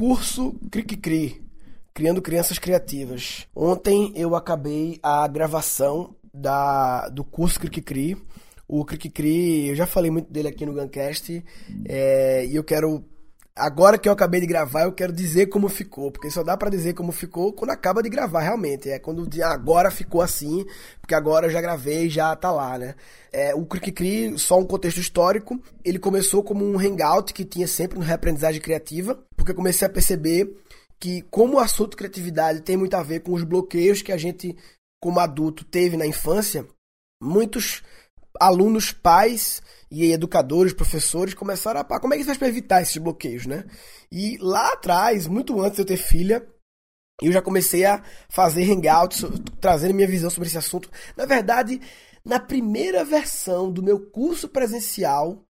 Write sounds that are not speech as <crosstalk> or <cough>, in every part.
curso Cric Cri, Criando Crianças Criativas. Ontem eu acabei a gravação da, do curso Cric Cri. O Cric Cri, eu já falei muito dele aqui no Guncast, é, e eu quero Agora que eu acabei de gravar, eu quero dizer como ficou, porque só dá para dizer como ficou quando acaba de gravar, realmente. É quando agora ficou assim, porque agora eu já gravei, já tá lá, né? É, o Cri só um contexto histórico, ele começou como um hangout que tinha sempre no Reaprendizagem Criativa, porque eu comecei a perceber que como o assunto criatividade tem muito a ver com os bloqueios que a gente, como adulto, teve na infância, muitos alunos, pais e educadores, professores começaram a, como é que faz para evitar esses bloqueios, né? E lá atrás, muito antes de eu ter filha, eu já comecei a fazer hangouts, trazendo minha visão sobre esse assunto. Na verdade, na primeira versão do meu curso presencial,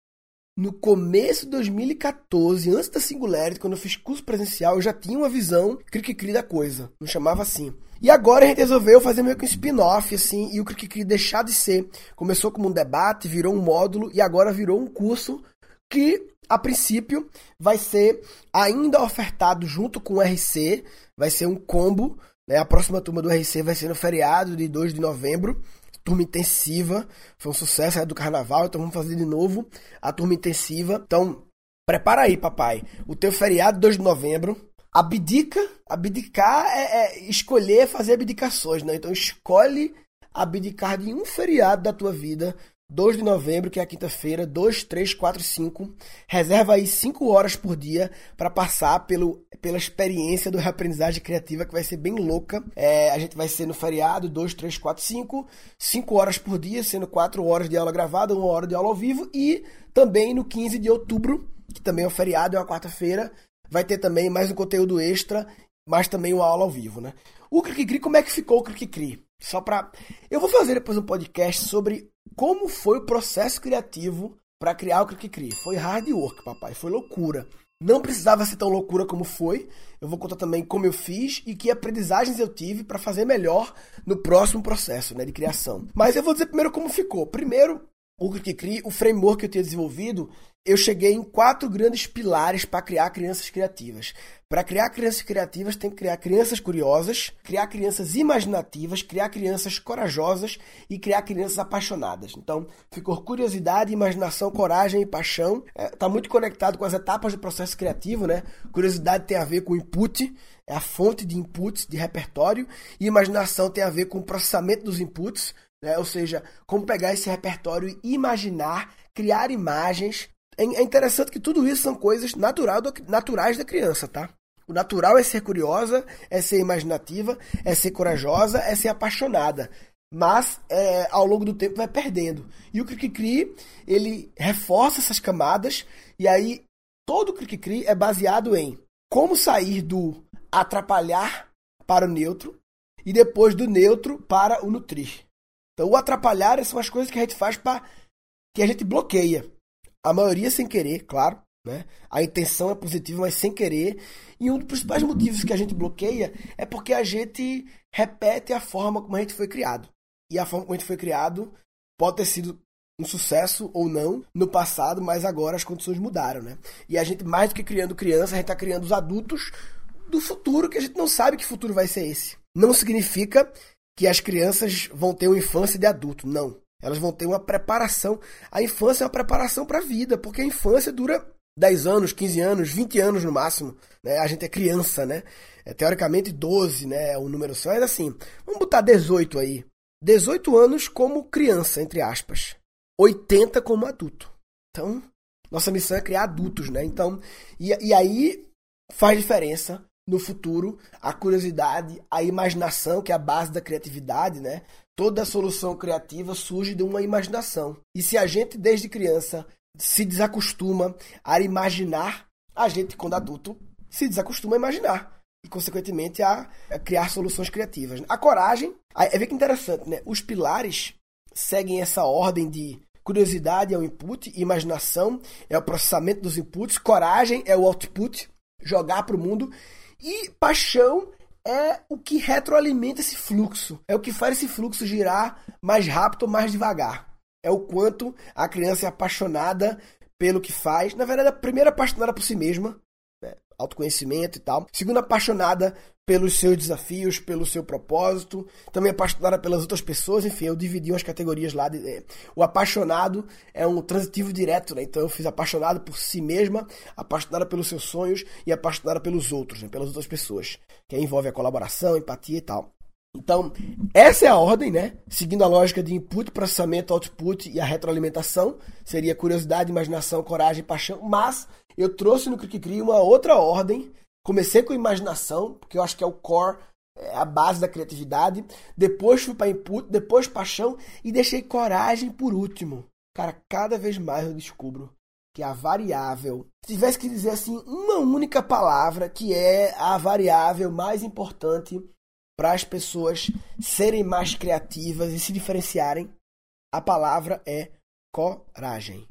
no começo de 2014, antes da Singularity, quando eu fiz curso presencial, eu já tinha uma visão cri-cri da coisa. Não chamava assim. E agora a gente resolveu fazer meio que um spin-off, assim, e o cri deixar de ser. Começou como um debate, virou um módulo e agora virou um curso que, a princípio, vai ser ainda ofertado junto com o RC, vai ser um combo. Né? A próxima turma do RC vai ser no feriado de 2 de novembro. Turma intensiva, foi um sucesso é do carnaval, então vamos fazer de novo a turma intensiva. Então, prepara aí, papai. O teu feriado 2 de novembro, abdica, abdicar é, é escolher fazer abdicações, né? Então escolhe abdicar de um feriado da tua vida, 2 de novembro, que é a quinta-feira, 2, 3, 4, 5. Reserva aí 5 horas por dia para passar pelo, pela experiência do reaprendizagem criativa, que vai ser bem louca. É, a gente vai ser no feriado, 2, 3, 4, 5. 5 horas por dia, sendo 4 horas de aula gravada, 1 hora de aula ao vivo. E também no 15 de outubro, que também é um feriado, é uma quarta-feira, vai ter também mais um conteúdo extra, mas também uma aula ao vivo, né? O Cri como é que ficou o Cri Só pra. Eu vou fazer depois um podcast sobre como foi o processo criativo para criar o Cri Foi hard work, papai, foi loucura. Não precisava ser tão loucura como foi. Eu vou contar também como eu fiz e que aprendizagens eu tive para fazer melhor no próximo processo né, de criação. Mas eu vou dizer primeiro como ficou. Primeiro, o Cri o framework que eu tinha desenvolvido, eu cheguei em quatro grandes pilares para criar crianças criativas. Para criar crianças criativas, tem que criar crianças curiosas, criar crianças imaginativas, criar crianças corajosas e criar crianças apaixonadas. Então, ficou curiosidade, imaginação, coragem e paixão. Está é, tá muito conectado com as etapas do processo criativo, né? Curiosidade tem a ver com input, é a fonte de inputs, de repertório, e imaginação tem a ver com o processamento dos inputs, né? ou seja, como pegar esse repertório e imaginar, criar imagens. É, é interessante que tudo isso são coisas natural do, naturais da criança, tá? O natural é ser curiosa, é ser imaginativa, é ser corajosa, é ser apaixonada. Mas é, ao longo do tempo vai perdendo. E o Cri ele reforça essas camadas, e aí todo o Cri é baseado em como sair do atrapalhar para o neutro e depois do neutro para o nutrir. Então, o atrapalhar são as coisas que a gente faz para que a gente bloqueia. A maioria sem querer, claro. Né? A intenção é positiva, mas sem querer. E um dos principais motivos que a gente bloqueia é porque a gente repete a forma como a gente foi criado. E a forma como a gente foi criado pode ter sido um sucesso ou não no passado, mas agora as condições mudaram, né? E a gente, mais do que criando criança, a gente está criando os adultos do futuro que a gente não sabe que futuro vai ser esse. Não significa que as crianças vão ter uma infância de adulto. Não. Elas vão ter uma preparação. A infância é uma preparação para a vida, porque a infância dura 10 anos, 15 anos, 20 anos no máximo. Né? A gente é criança, né? É, teoricamente 12, né? O número só é assim. Vamos botar 18 aí. 18 anos como criança, entre aspas. 80 como adulto. Então, nossa missão é criar adultos, né? Então, e, e aí faz diferença no futuro a curiosidade, a imaginação, que é a base da criatividade, né? Toda solução criativa surge de uma imaginação. E se a gente, desde criança, se desacostuma a imaginar, a gente, quando adulto, se desacostuma a imaginar. E, consequentemente, a, a criar soluções criativas. A coragem, é ver que interessante, né? Os pilares seguem essa ordem de curiosidade é o input, imaginação é o processamento dos inputs, coragem é o output, jogar para o mundo e paixão é o que retroalimenta esse fluxo. É o que faz esse fluxo girar mais rápido ou mais devagar. É o quanto a criança é apaixonada pelo que faz. Na verdade, a primeira apaixonada por si mesma. É, autoconhecimento e tal. Segundo, apaixonada pelos seus desafios, pelo seu propósito, também apaixonada pelas outras pessoas, enfim, eu dividi umas categorias lá. De, é, o apaixonado é um transitivo direto, né? Então eu fiz apaixonado por si mesma, apaixonada pelos seus sonhos e apaixonada pelos outros, né? pelas outras pessoas, que envolve a colaboração, empatia e tal. Então, essa é a ordem, né? Seguindo a lógica de input, processamento, output e a retroalimentação. Seria curiosidade, imaginação, coragem, paixão. Mas eu trouxe no Cric uma outra ordem. Comecei com imaginação, porque eu acho que é o core, é a base da criatividade. Depois fui para input, depois paixão e deixei coragem por último. Cara, cada vez mais eu descubro que a variável, se tivesse que dizer assim, uma única palavra que é a variável mais importante para as pessoas serem mais criativas e se diferenciarem, a palavra é coragem.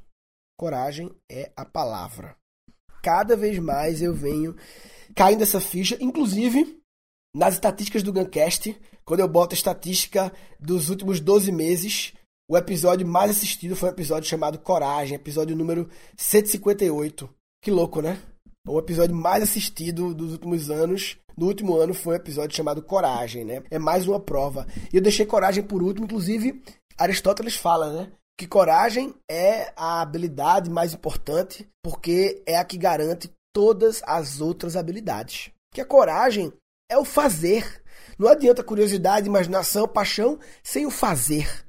Coragem é a palavra. Cada vez mais eu venho caindo essa ficha, inclusive nas estatísticas do Guncast, quando eu boto a estatística dos últimos 12 meses, o episódio mais assistido foi um episódio chamado Coragem, episódio número 158. Que louco, né? O episódio mais assistido dos últimos anos no último ano foi um episódio chamado Coragem, né? É mais uma prova. E eu deixei coragem por último, inclusive Aristóteles fala, né? Que coragem é a habilidade mais importante porque é a que garante todas as outras habilidades. Que a coragem é o fazer. Não adianta curiosidade, imaginação, paixão sem o fazer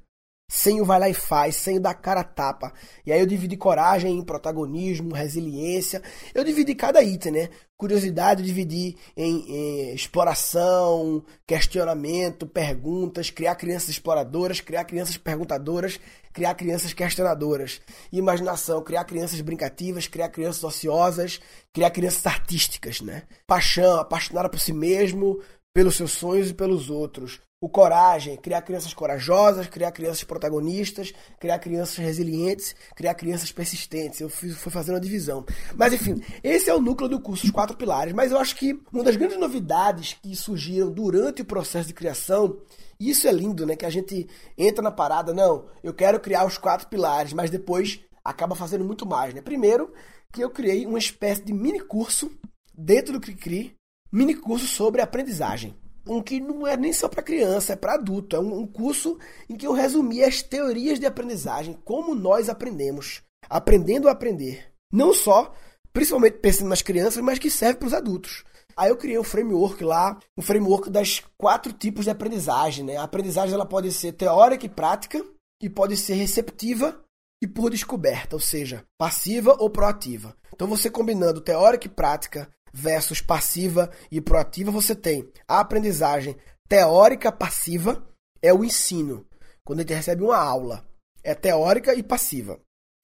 sem o vai lá e faz, sem o dar cara a tapa. E aí eu dividi coragem em protagonismo, resiliência. Eu dividi cada item, né? Curiosidade eu dividi em, em, exploração, questionamento, perguntas, criar crianças exploradoras, criar crianças perguntadoras, criar crianças questionadoras. Imaginação, criar crianças brincativas, criar crianças ociosas, criar crianças artísticas, né? Paixão, apaixonada por si mesmo, pelos seus sonhos e pelos outros o coragem, criar crianças corajosas, criar crianças protagonistas, criar crianças resilientes, criar crianças persistentes. Eu fui, fui fazendo uma divisão. Mas enfim, esse é o núcleo do curso, os quatro pilares. Mas eu acho que uma das grandes novidades que surgiram durante o processo de criação, e isso é lindo, né? Que a gente entra na parada, não, eu quero criar os quatro pilares, mas depois acaba fazendo muito mais, né? Primeiro, que eu criei uma espécie de mini curso dentro do Cricri, mini curso sobre aprendizagem um que não é nem só para criança, é para adulto. É um, curso em que eu resumi as teorias de aprendizagem, como nós aprendemos, aprendendo a aprender. Não só, principalmente pensando nas crianças, mas que serve para os adultos. Aí eu criei um framework lá, um framework das quatro tipos de aprendizagem. Né? A aprendizagem ela pode ser teórica e prática, e pode ser receptiva e por descoberta, ou seja, passiva ou proativa. Então você combinando teórica e prática, versus passiva e proativa, você tem a aprendizagem teórica passiva, é o ensino, quando a gente recebe uma aula. É teórica e passiva.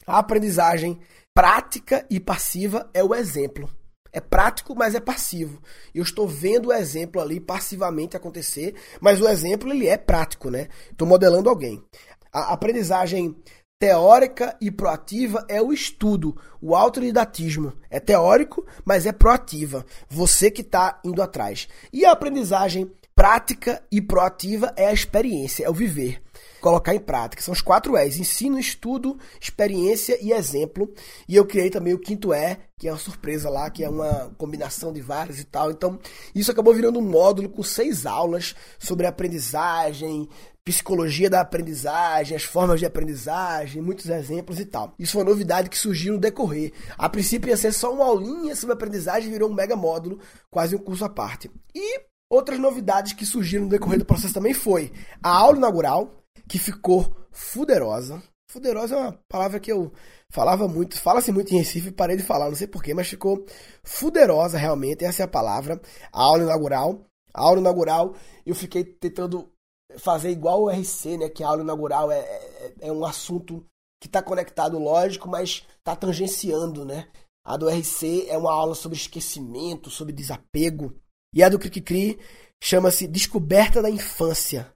A aprendizagem prática e passiva é o exemplo. É prático, mas é passivo. Eu estou vendo o exemplo ali passivamente acontecer, mas o exemplo ele é prático, né? Estou modelando alguém. A aprendizagem teórica e proativa é o estudo, o autodidatismo. É teórico, mas é proativa. Você que está indo atrás. E a aprendizagem prática e proativa é a experiência, é o viver. Colocar em prática. São os quatro E's: ensino, estudo, experiência e exemplo. E eu criei também o quinto E, que é uma surpresa lá, que é uma combinação de vários e tal. Então, isso acabou virando um módulo com seis aulas sobre aprendizagem, psicologia da aprendizagem, as formas de aprendizagem, muitos exemplos e tal. Isso foi uma novidade que surgiu no decorrer. A princípio ia ser só uma aulinha sobre aprendizagem, virou um mega módulo, quase um curso à parte. E outras novidades que surgiram no decorrer do processo também foi a aula inaugural, que ficou fuderosa. Fuderosa é uma palavra que eu falava muito, fala-se muito em Recife, parei de falar, não sei porquê, mas ficou fuderosa realmente, essa é a palavra. A aula inaugural. A aula inaugural, eu fiquei tentando fazer igual o RC, né? Que a aula inaugural é, é, é um assunto que está conectado, lógico, mas está tangenciando, né? A do RC é uma aula sobre esquecimento, sobre desapego. E a do Cricri chama-se Descoberta da Infância.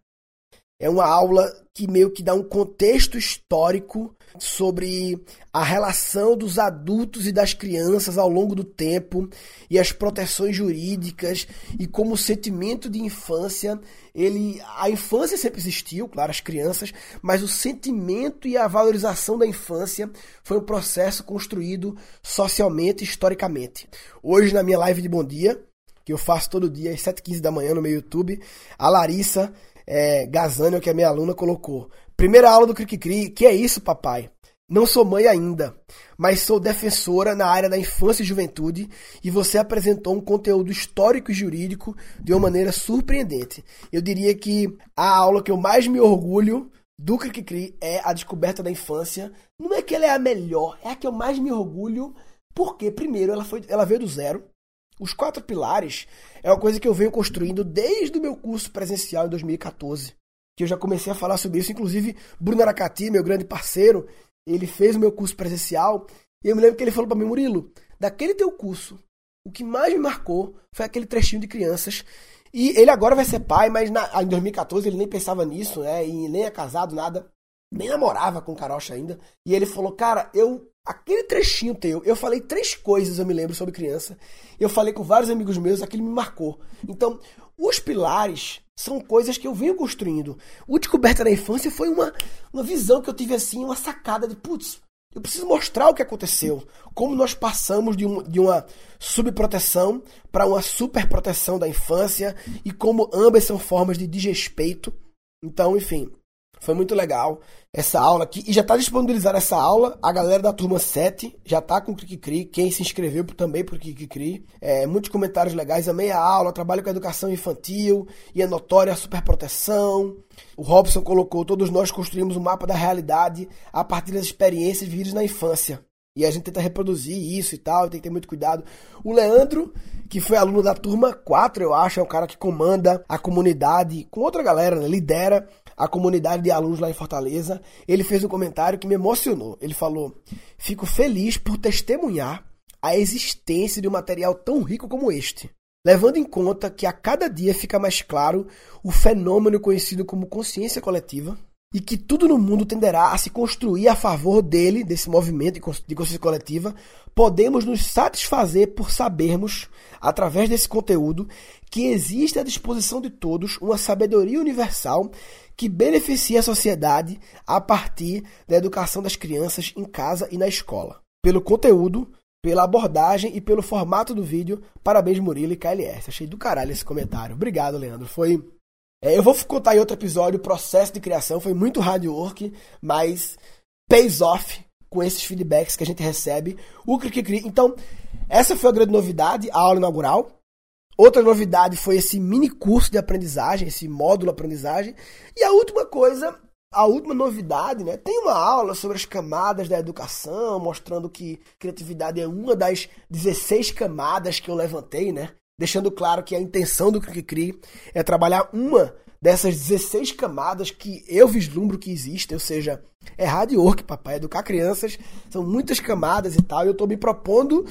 É uma aula que meio que dá um contexto histórico sobre a relação dos adultos e das crianças ao longo do tempo e as proteções jurídicas e como o sentimento de infância, ele a infância sempre existiu, claro, as crianças, mas o sentimento e a valorização da infância foi um processo construído socialmente, historicamente. Hoje na minha live de bom dia, que eu faço todo dia às 7h15 da manhã no meu YouTube, a Larissa é, Gazânio, que é minha aluna, colocou. Primeira aula do Cri que é isso, papai? Não sou mãe ainda, mas sou defensora na área da infância e juventude e você apresentou um conteúdo histórico e jurídico de uma maneira surpreendente. Eu diria que a aula que eu mais me orgulho do Cri é a descoberta da infância. Não é que ela é a melhor, é a que eu mais me orgulho, porque primeiro ela foi, ela veio do zero. Os quatro pilares é uma coisa que eu venho construindo desde o meu curso presencial em 2014. Que eu já comecei a falar sobre isso. Inclusive, Bruno Aracati, meu grande parceiro, ele fez o meu curso presencial. E eu me lembro que ele falou para mim, Murilo, daquele teu curso, o que mais me marcou foi aquele trechinho de crianças. E ele agora vai ser pai, mas na, em 2014 ele nem pensava nisso, né? E nem é casado, nada. Nem namorava com Carocha ainda. E ele falou, cara, eu aquele trechinho teu, eu falei três coisas, eu me lembro, sobre criança. Eu falei com vários amigos meus, aquilo me marcou. Então, os pilares são coisas que eu venho construindo. O Descoberta da Infância foi uma, uma visão que eu tive assim, uma sacada de, putz, eu preciso mostrar o que aconteceu. Como nós passamos de, um, de uma subproteção para uma superproteção da infância e como ambas são formas de desrespeito. Então, enfim, foi muito legal essa aula aqui. E já está disponibilizada essa aula. A galera da turma 7 já está com o Cri. Quem se inscreveu também por Cri. É, muitos comentários legais. Amei a aula. Trabalho com educação infantil. E é notória a superproteção. O Robson colocou: todos nós construímos um mapa da realidade a partir das experiências vividas na infância. E a gente tenta reproduzir isso e tal, tem que ter muito cuidado. O Leandro, que foi aluno da turma 4, eu acho, é um cara que comanda a comunidade com outra galera, né? lidera a comunidade de alunos lá em Fortaleza. Ele fez um comentário que me emocionou. Ele falou: Fico feliz por testemunhar a existência de um material tão rico como este, levando em conta que a cada dia fica mais claro o fenômeno conhecido como consciência coletiva e que tudo no mundo tenderá a se construir a favor dele, desse movimento de consciência coletiva, podemos nos satisfazer por sabermos, através desse conteúdo, que existe à disposição de todos uma sabedoria universal que beneficia a sociedade a partir da educação das crianças em casa e na escola. Pelo conteúdo, pela abordagem e pelo formato do vídeo, parabéns Murilo e KLS. Achei do caralho esse comentário. Obrigado, Leandro. Foi é, eu vou contar em outro episódio o processo de criação. Foi muito hard work, mas pays off com esses feedbacks que a gente recebe. O Cri Então, essa foi a grande novidade, a aula inaugural. Outra novidade foi esse mini curso de aprendizagem, esse módulo aprendizagem. E a última coisa, a última novidade, né? Tem uma aula sobre as camadas da educação, mostrando que criatividade é uma das 16 camadas que eu levantei, né? Deixando claro que a intenção do Cri é trabalhar uma dessas 16 camadas que eu vislumbro que existem, ou seja, é hard work, papai, educar crianças, são muitas camadas e tal, e eu estou me propondo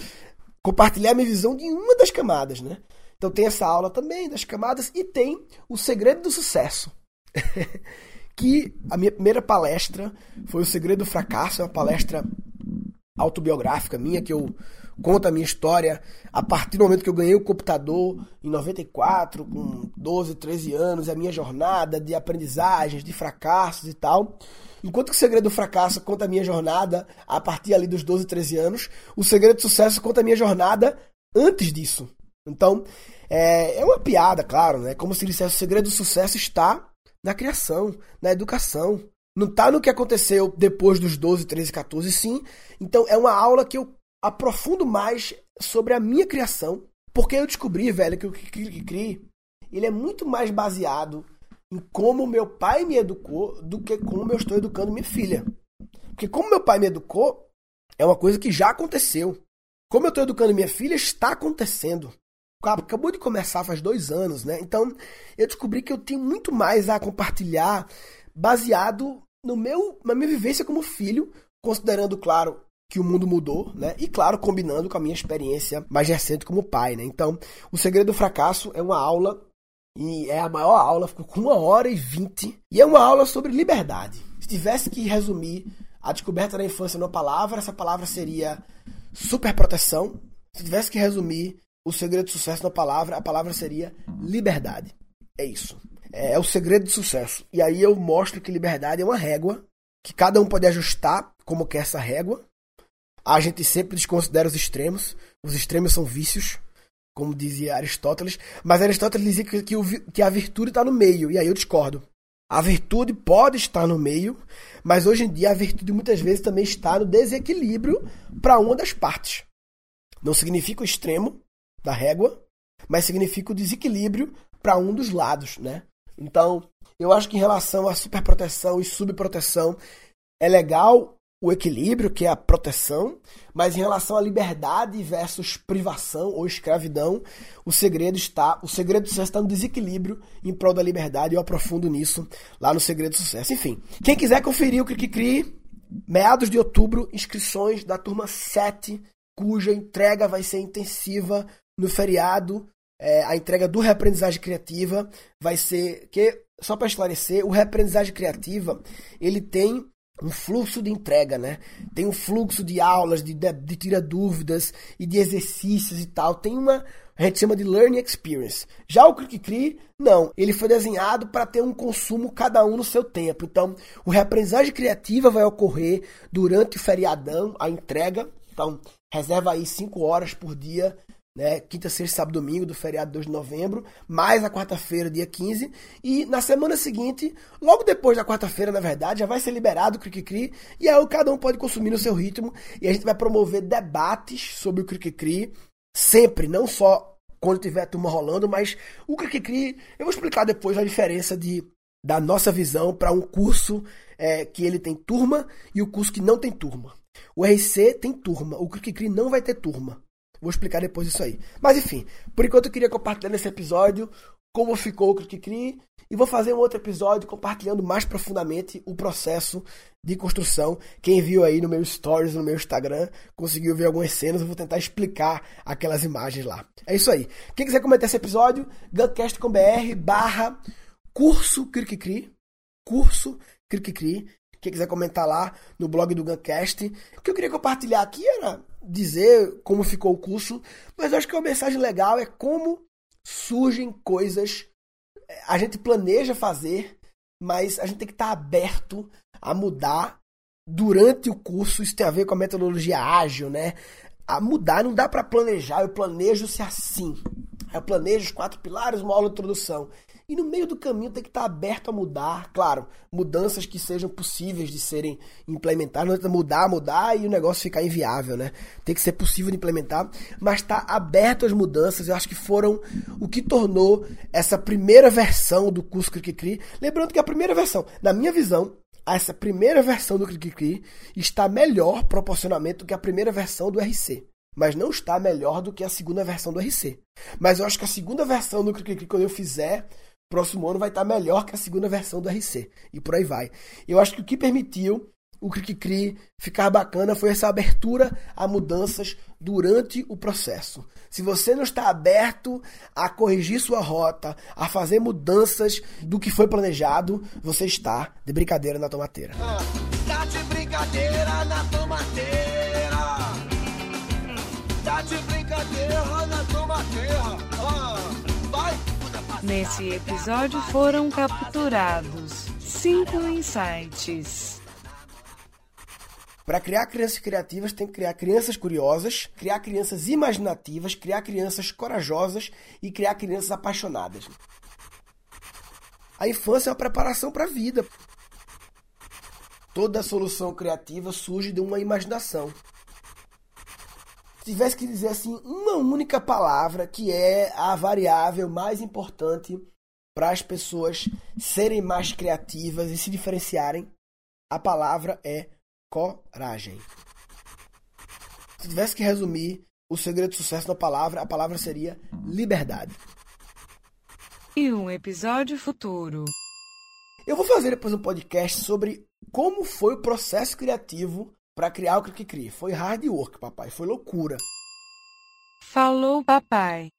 compartilhar minha visão de uma das camadas, né? Então tem essa aula também das camadas e tem o segredo do sucesso. <laughs> que a minha primeira palestra foi o segredo do fracasso, é uma palestra autobiográfica minha que eu conta a minha história a partir do momento que eu ganhei o computador em 94, com 12, 13 anos, a minha jornada de aprendizagens, de fracassos e tal. Enquanto que o Segredo do Fracasso conta a minha jornada a partir ali dos 12, 13 anos, o Segredo do Sucesso conta a minha jornada antes disso. Então, é, é uma piada, claro, né? Como se dissesse, o segredo do sucesso está na criação, na educação. Não está no que aconteceu depois dos 12, 13, 14, sim. Então, é uma aula que eu aprofundo mais sobre a minha criação, porque eu descobri, velho, que o Cri ele é muito mais baseado em como meu pai me educou do que como eu estou educando minha filha. Porque como meu pai me educou, é uma coisa que já aconteceu. Como eu estou educando minha filha, está acontecendo. Acabou de começar faz dois anos, né? Então eu descobri que eu tenho muito mais a compartilhar baseado no meu, na minha vivência como filho, considerando, claro, que o mundo mudou, né? E claro, combinando com a minha experiência mais recente como pai, né? Então, o segredo do fracasso é uma aula E é a maior aula, ficou com uma hora e vinte. E é uma aula sobre liberdade. Se tivesse que resumir a descoberta da infância numa palavra, essa palavra seria superproteção. Se tivesse que resumir o segredo do sucesso numa palavra, a palavra seria liberdade. É isso. É, é o segredo do sucesso. E aí eu mostro que liberdade é uma régua que cada um pode ajustar como quer essa régua. A gente sempre desconsidera os extremos. Os extremos são vícios, como dizia Aristóteles. Mas Aristóteles dizia que, que, o, que a virtude está no meio. E aí eu discordo. A virtude pode estar no meio, mas hoje em dia a virtude muitas vezes também está no desequilíbrio para uma das partes. Não significa o extremo da régua, mas significa o desequilíbrio para um dos lados, né? Então, eu acho que em relação à superproteção e subproteção, é legal o equilíbrio, que é a proteção, mas em relação à liberdade versus privação ou escravidão, o segredo está, o segredo do sucesso está no desequilíbrio em prol da liberdade, eu aprofundo nisso lá no segredo do sucesso. Enfim, quem quiser conferir o Cri meados de outubro, inscrições da turma 7, cuja entrega vai ser intensiva no feriado. É, a entrega do Reaprendizagem Criativa vai ser que só para esclarecer, o Reaprendizagem Criativa ele tem um fluxo de entrega, né? Tem um fluxo de aulas, de, de, de tira dúvidas e de exercícios e tal. Tem uma, a gente chama de learning experience. Já o Click não. Ele foi desenhado para ter um consumo cada um no seu tempo. Então, o reaprendizagem criativa vai ocorrer durante o feriadão, a entrega. Então, reserva aí 5 horas por dia né? Quinta, sexta, sábado, domingo do feriado 2 de novembro, mais a quarta-feira, dia 15. E na semana seguinte, logo depois da quarta-feira, na verdade, já vai ser liberado o Cri-Cri. E aí cada um pode consumir no seu ritmo. E a gente vai promover debates sobre o Cri-Cri, sempre, não só quando tiver turma rolando, mas o Cri-Cri, eu vou explicar depois a diferença de da nossa visão para um curso é, que ele tem turma e o curso que não tem turma. O RC tem turma, o Cri-Cri não vai ter turma. Vou explicar depois isso aí. Mas enfim, por enquanto eu queria compartilhar nesse episódio como ficou o Cri e vou fazer um outro episódio compartilhando mais profundamente o processo de construção. Quem viu aí no meu stories, no meu Instagram, conseguiu ver algumas cenas, eu vou tentar explicar aquelas imagens lá. É isso aí. Quem quiser comentar esse episódio, guncast.com.br barra curso Cricri, curso Cricri. Quem quiser comentar lá no blog do Guncast. O que eu queria compartilhar aqui era dizer como ficou o curso, mas eu acho que uma mensagem legal é como surgem coisas. A gente planeja fazer, mas a gente tem que estar aberto a mudar durante o curso. Isso tem a ver com a metodologia ágil, né? A mudar não dá para planejar. Eu planejo se assim. Eu planejo os quatro pilares, uma aula de introdução. E no meio do caminho tem que estar aberto a mudar, claro, mudanças que sejam possíveis de serem implementadas, não é mudar, mudar e o negócio ficar inviável, né? Tem que ser possível de implementar, mas estar tá aberto às mudanças, eu acho que foram o que tornou essa primeira versão do curso Cri Lembrando que a primeira versão, na minha visão, essa primeira versão do Cri está melhor proporcionalmente do que a primeira versão do RC mas não está melhor do que a segunda versão do RC. Mas eu acho que a segunda versão do Cri quando eu fizer, próximo ano vai estar melhor que a segunda versão do RC. E por aí vai. Eu acho que o que permitiu o Cri ficar bacana foi essa abertura a mudanças durante o processo. Se você não está aberto a corrigir sua rota, a fazer mudanças do que foi planejado, você está de brincadeira na tomateira. Ah, tá de brincadeira na tomateira. Tá de brincadeira na tomateira. Nesse episódio foram capturados cinco insights. Para criar crianças criativas, tem que criar crianças curiosas, criar crianças imaginativas, criar crianças corajosas e criar crianças apaixonadas. A infância é uma preparação para a vida. Toda solução criativa surge de uma imaginação tivesse que dizer assim uma única palavra que é a variável mais importante para as pessoas serem mais criativas e se diferenciarem, a palavra é coragem. Se tivesse que resumir o segredo do sucesso na palavra, a palavra seria liberdade. E um episódio futuro. Eu vou fazer depois um podcast sobre como foi o processo criativo para criar o que cria. Foi hard work, papai. Foi loucura. Falou, papai.